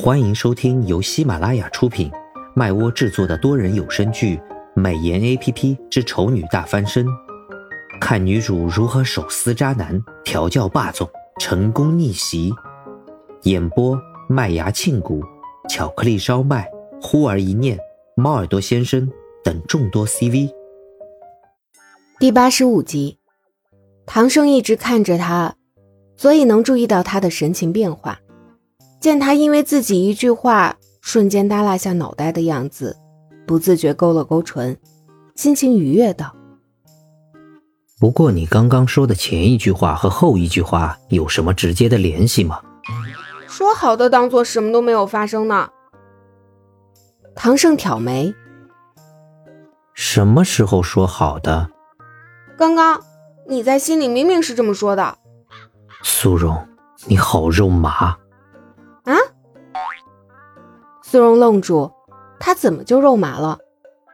欢迎收听由喜马拉雅出品、麦窝制作的多人有声剧《美颜 A P P 之丑女大翻身》，看女主如何手撕渣男、调教霸总、成功逆袭。演播：麦芽庆谷、巧克力烧麦、忽而一念、猫耳朵先生等众多 C V。第八十五集，唐生一直看着他，所以能注意到他的神情变化。见他因为自己一句话瞬间耷拉下脑袋的样子，不自觉勾了勾唇，心情愉悦道：“不过你刚刚说的前一句话和后一句话有什么直接的联系吗？”说好的当做什么都没有发生呢？唐盛挑眉：“什么时候说好的？刚刚你在心里明明是这么说的。”苏荣，你好肉麻。啊！苏荣愣住，他怎么就肉麻了？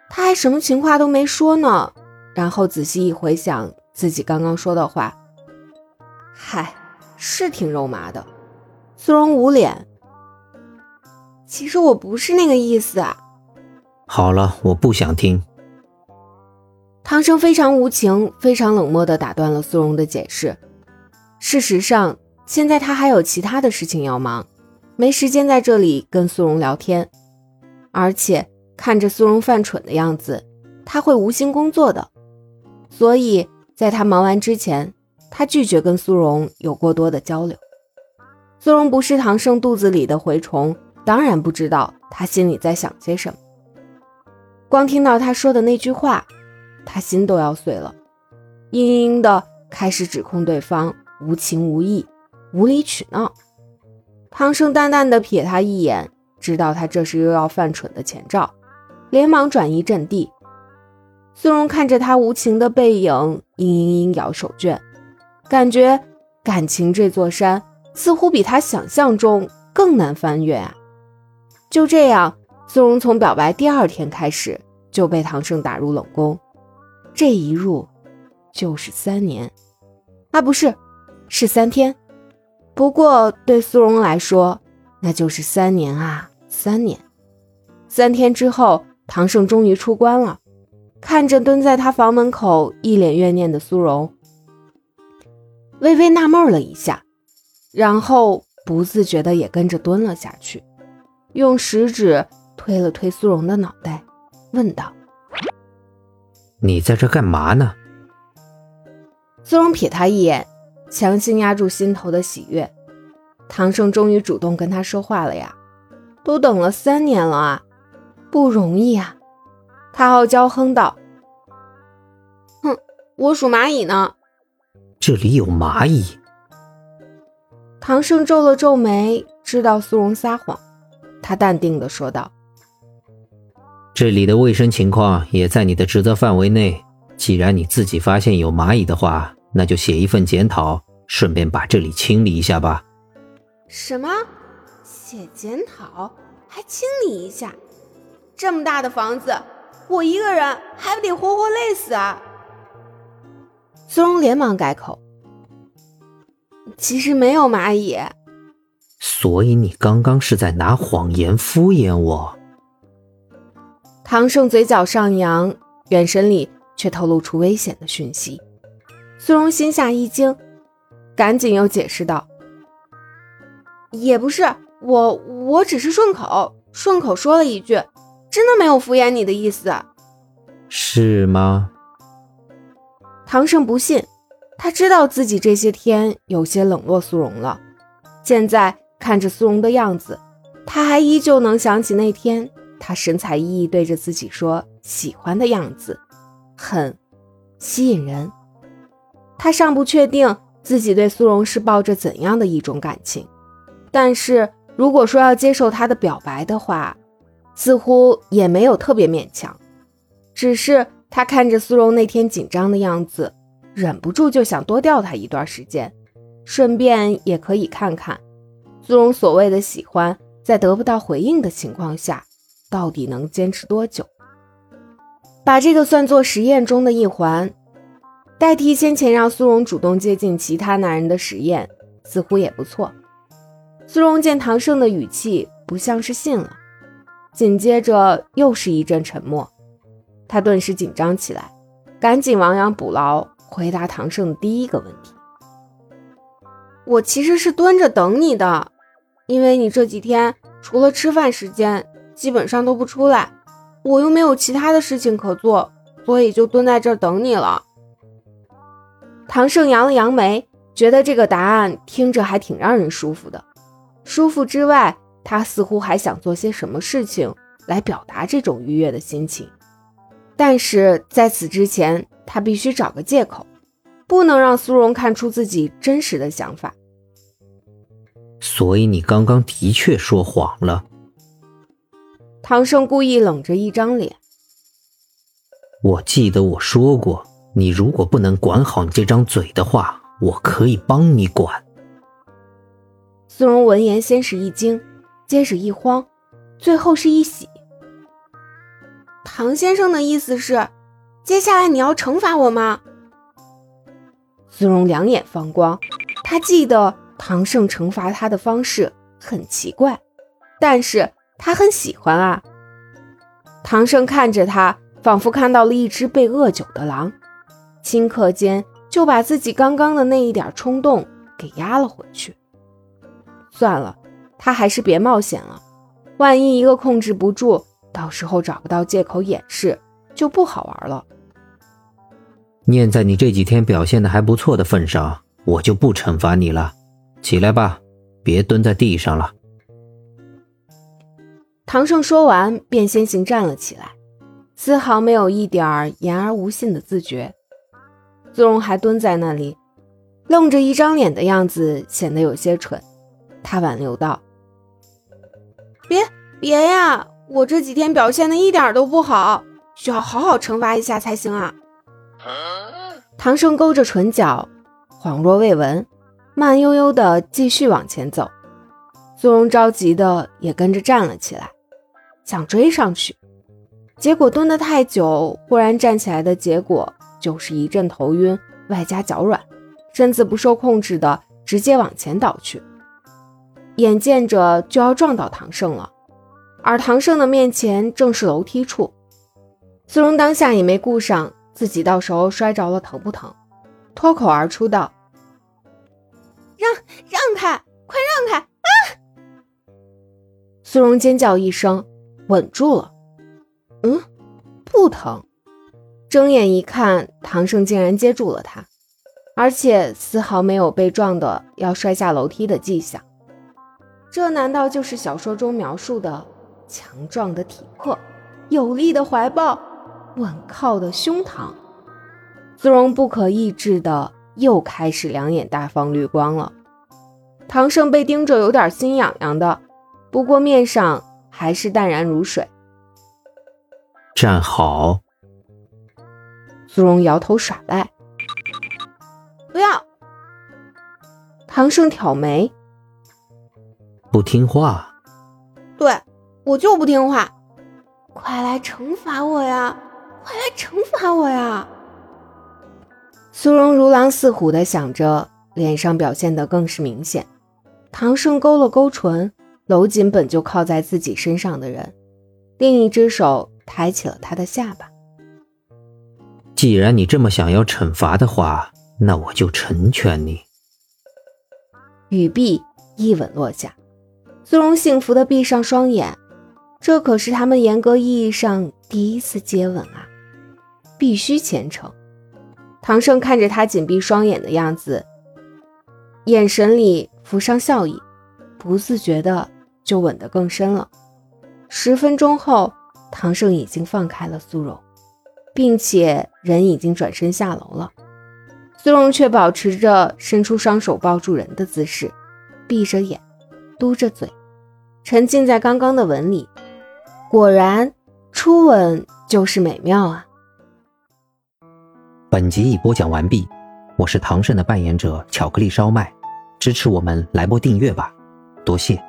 他还什么情话都没说呢。然后仔细一回想自己刚刚说的话，嗨，是挺肉麻的。苏荣捂脸，其实我不是那个意思啊。好了，我不想听。唐生非常无情、非常冷漠的打断了苏荣的解释。事实上，现在他还有其他的事情要忙。没时间在这里跟苏荣聊天，而且看着苏荣犯蠢的样子，他会无心工作的。所以在他忙完之前，他拒绝跟苏荣有过多的交流。苏荣不是唐胜肚子里的蛔虫，当然不知道他心里在想些什么。光听到他说的那句话，他心都要碎了，嘤嘤的开始指控对方无情无义、无理取闹。唐生淡淡的瞥他一眼，知道他这是又要犯蠢的前兆，连忙转移阵地。苏荣看着他无情的背影，嘤嘤嘤摇手绢，感觉感情这座山似乎比他想象中更难翻越啊！就这样，苏荣从表白第二天开始就被唐胜打入冷宫，这一入就是三年，啊，不是，是三天。不过对苏荣来说，那就是三年啊，三年。三天之后，唐胜终于出关了。看着蹲在他房门口一脸怨念的苏荣，微微纳闷了一下，然后不自觉的也跟着蹲了下去，用食指推了推苏荣的脑袋，问道：“你在这干嘛呢？”苏荣瞥他一眼。强行压住心头的喜悦，唐胜终于主动跟他说话了呀！都等了三年了啊，不容易啊！他傲娇哼道：“哼，我数蚂蚁呢。”这里有蚂蚁。唐胜皱了皱眉，知道苏荣撒谎，他淡定的说道：“这里的卫生情况也在你的职责范围内。既然你自己发现有蚂蚁的话。”那就写一份检讨，顺便把这里清理一下吧。什么？写检讨还清理一下？这么大的房子，我一个人还不得活活累死啊！苏荣连忙改口：“其实没有蚂蚁。”所以你刚刚是在拿谎言敷衍我？唐胜嘴角上扬，眼神里却透露出危险的讯息。苏荣心下一惊，赶紧又解释道：“也不是我，我只是顺口顺口说了一句，真的没有敷衍你的意思，是吗？”唐胜不信，他知道自己这些天有些冷落苏荣了，现在看着苏荣的样子，他还依旧能想起那天他神采奕奕对着自己说喜欢的样子，很吸引人。他尚不确定自己对苏荣是抱着怎样的一种感情，但是如果说要接受他的表白的话，似乎也没有特别勉强。只是他看着苏荣那天紧张的样子，忍不住就想多钓他一段时间，顺便也可以看看苏荣所谓的喜欢，在得不到回应的情况下，到底能坚持多久。把这个算作实验中的一环。代替先前让苏荣主动接近其他男人的实验，似乎也不错。苏荣见唐胜的语气不像是信了。紧接着又是一阵沉默，他顿时紧张起来，赶紧亡羊补牢，回答唐胜第一个问题：“我其实是蹲着等你的，因为你这几天除了吃饭时间，基本上都不出来，我又没有其他的事情可做，所以就蹲在这儿等你了。”唐胜扬了扬眉，觉得这个答案听着还挺让人舒服的。舒服之外，他似乎还想做些什么事情来表达这种愉悦的心情，但是在此之前，他必须找个借口，不能让苏荣看出自己真实的想法。所以你刚刚的确说谎了。唐胜故意冷着一张脸。我记得我说过，你如果不能管好你这张嘴的话，我可以帮你管。苏荣闻言，先是一惊。接着一慌，最后是一喜。唐先生的意思是，接下来你要惩罚我吗？苏荣两眼放光，他记得唐胜惩罚他的方式很奇怪，但是他很喜欢啊。唐胜看着他，仿佛看到了一只被饿久的狼，顷刻间就把自己刚刚的那一点冲动给压了回去。算了。他还是别冒险了，万一一个控制不住，到时候找不到借口掩饰，就不好玩了。念在你这几天表现的还不错的份上，我就不惩罚你了。起来吧，别蹲在地上了。唐胜说完，便先行站了起来，丝毫没有一点言而无信的自觉。苏荣还蹲在那里，愣着一张脸的样子，显得有些蠢。他挽留道。别别呀！我这几天表现的一点都不好，需要好好惩罚一下才行啊！唐胜勾着唇角，恍若未闻，慢悠悠的继续往前走。苏荣着急的也跟着站了起来，想追上去，结果蹲得太久，忽然站起来的结果就是一阵头晕，外加脚软，身子不受控制的直接往前倒去。眼见着就要撞到唐胜了，而唐胜的面前正是楼梯处。苏荣当下也没顾上自己到时候摔着了疼不疼，脱口而出道：“让让开，快让开啊！”苏荣尖叫一声，稳住了。嗯，不疼。睁眼一看，唐胜竟然接住了他，而且丝毫没有被撞的要摔下楼梯的迹象。这难道就是小说中描述的强壮的体魄、有力的怀抱、稳靠的胸膛？苏荣不可抑制的又开始两眼大放绿光了。唐胜被盯着有点心痒痒的，不过面上还是淡然如水。站好。苏荣摇头耍赖，不要。唐胜挑眉。不听话，对我就不听话，快来惩罚我呀！快来惩罚我呀！苏荣如狼似虎的想着，脸上表现的更是明显。唐胜勾了勾唇，搂紧本就靠在自己身上的人，另一只手抬起了他的下巴。既然你这么想要惩罚的话，那我就成全你。语毕，一吻落下。苏荣幸福的闭上双眼，这可是他们严格意义上第一次接吻啊，必须虔诚。唐胜看着他紧闭双眼的样子，眼神里浮上笑意，不自觉的就吻得更深了。十分钟后，唐胜已经放开了苏荣，并且人已经转身下楼了，苏荣却保持着伸出双手抱住人的姿势，闭着眼。嘟着嘴，沉浸在刚刚的吻里。果然，初吻就是美妙啊！本集已播讲完毕，我是唐胜的扮演者巧克力烧麦，支持我们来波订阅吧，多谢。